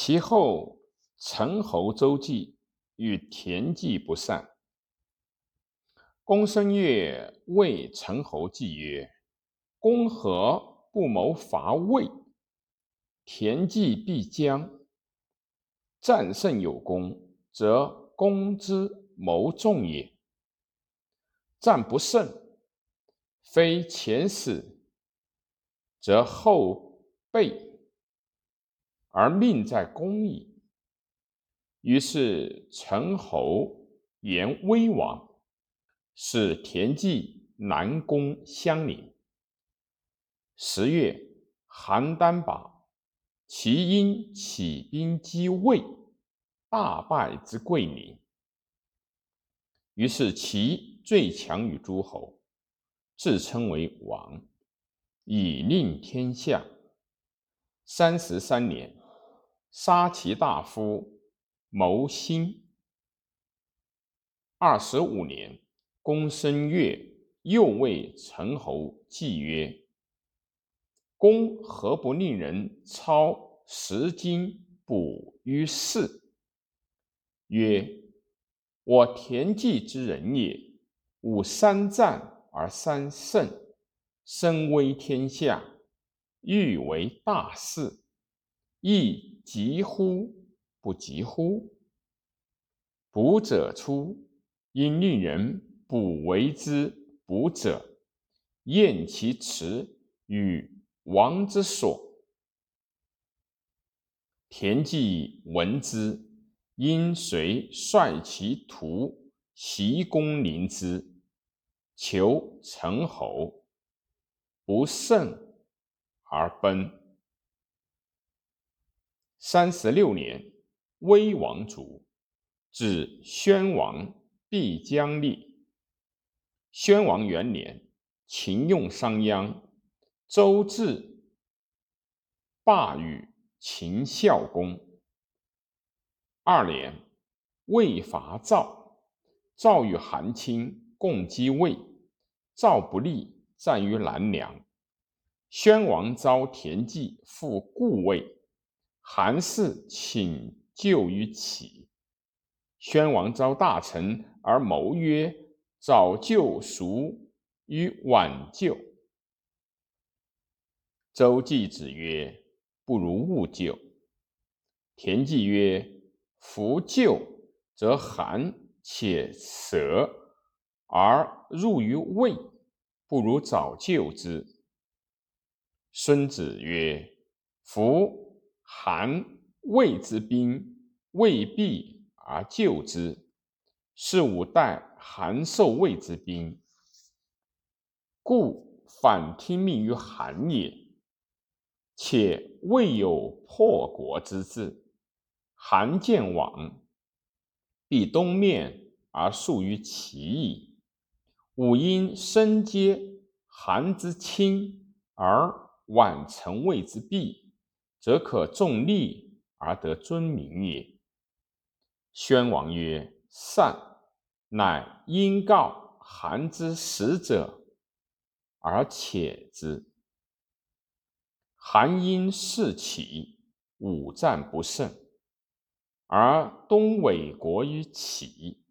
其后，陈侯周忌与田忌不善。公孙越谓陈侯忌曰：“公何不谋伐魏？田忌必将。战胜有功，则公之谋众也；战不胜，非前死，则后备。”而命在公矣。于是陈侯言威王，使田忌南攻襄陵。十月，邯郸拔，齐因起兵击魏，大败之贵民。于是齐最强于诸侯，自称为王，以令天下。三十三年。杀其大夫谋辛。二十五年，公孙越又谓陈侯季曰：“公何不令人操十斤补于市？”曰：“我田忌之人也，吾三战而三胜，声威天下，欲为大事，亦。”急乎不急乎？卜者出，因令人卜为之卜者，验其辞与王之所。田忌闻之，因随率其徒袭攻临之，求成侯，不胜而奔。三十六年，威王卒，子宣王必将立。宣王元年，秦用商鞅，周至罢与秦孝公。二年，魏伐赵，赵与韩卿共击魏，赵不利，战于南梁。宣王召田忌赴故位。韩氏请救于齐，宣王召大臣而谋曰：“早救孰与晚救？”周忌子曰：“不如勿救。”田忌曰：“夫救，则韩且舍而入于魏，不如早救之。”孙子曰：“夫。”韩魏之兵未必而救之，是吾待韩受魏之兵，故反听命于韩也。且未有破国之志，韩见往，必东面而速于齐矣。吾因身皆韩之亲，而晚成魏之弊。则可重利而得尊名也。宣王曰：“善。”乃因告韩之使者而且之。韩因四起，五战不胜，而东委国于齐。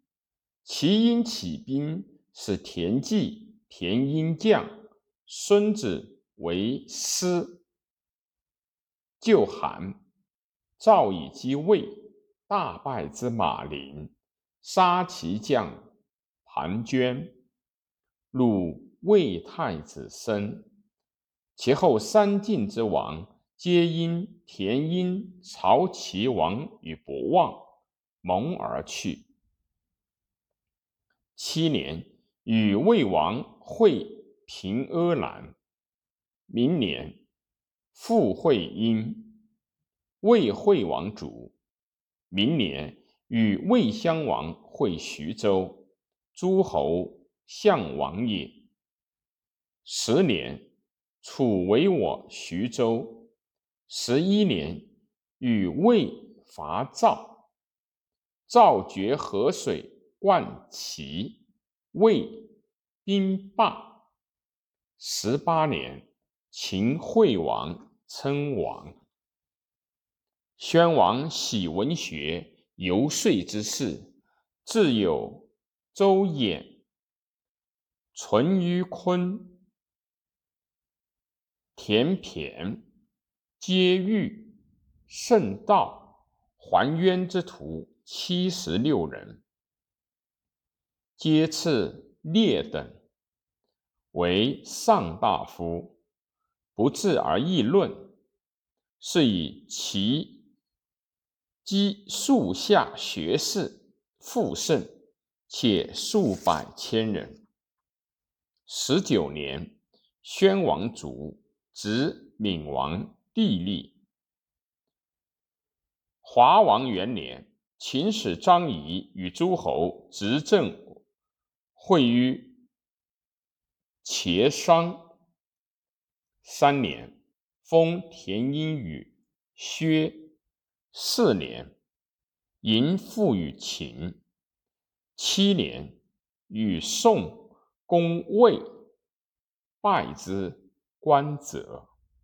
齐因起兵，使田忌、田婴将，孙子为师。救韩，赵以击魏，大败之马陵，杀其将庞涓，虏魏太子申。其后三晋之王，皆因田婴朝齐王与博望，蒙而去。七年，与魏王会平阿兰。明年。复会因魏惠王主，明年与魏襄王会徐州，诸侯相王也。十年，楚为我徐州。十一年，与魏伐赵，赵绝河水，灌齐，魏兵罢。十八年，秦惠王。称王。宣王喜文学，游说之士，自有周衍、淳于髡、田骈、皆欲、圣道、还渊之徒七十六人，皆赐列等，为上大夫，不治而议论，是以其。积数下学士复甚，且数百千人。十九年，宣王卒，子闵王帝立。华王元年，秦使张仪与诸侯执政会于茄商。三年，封田婴与薛。四年，迎父与秦。七年，与宋公魏，拜之，官者。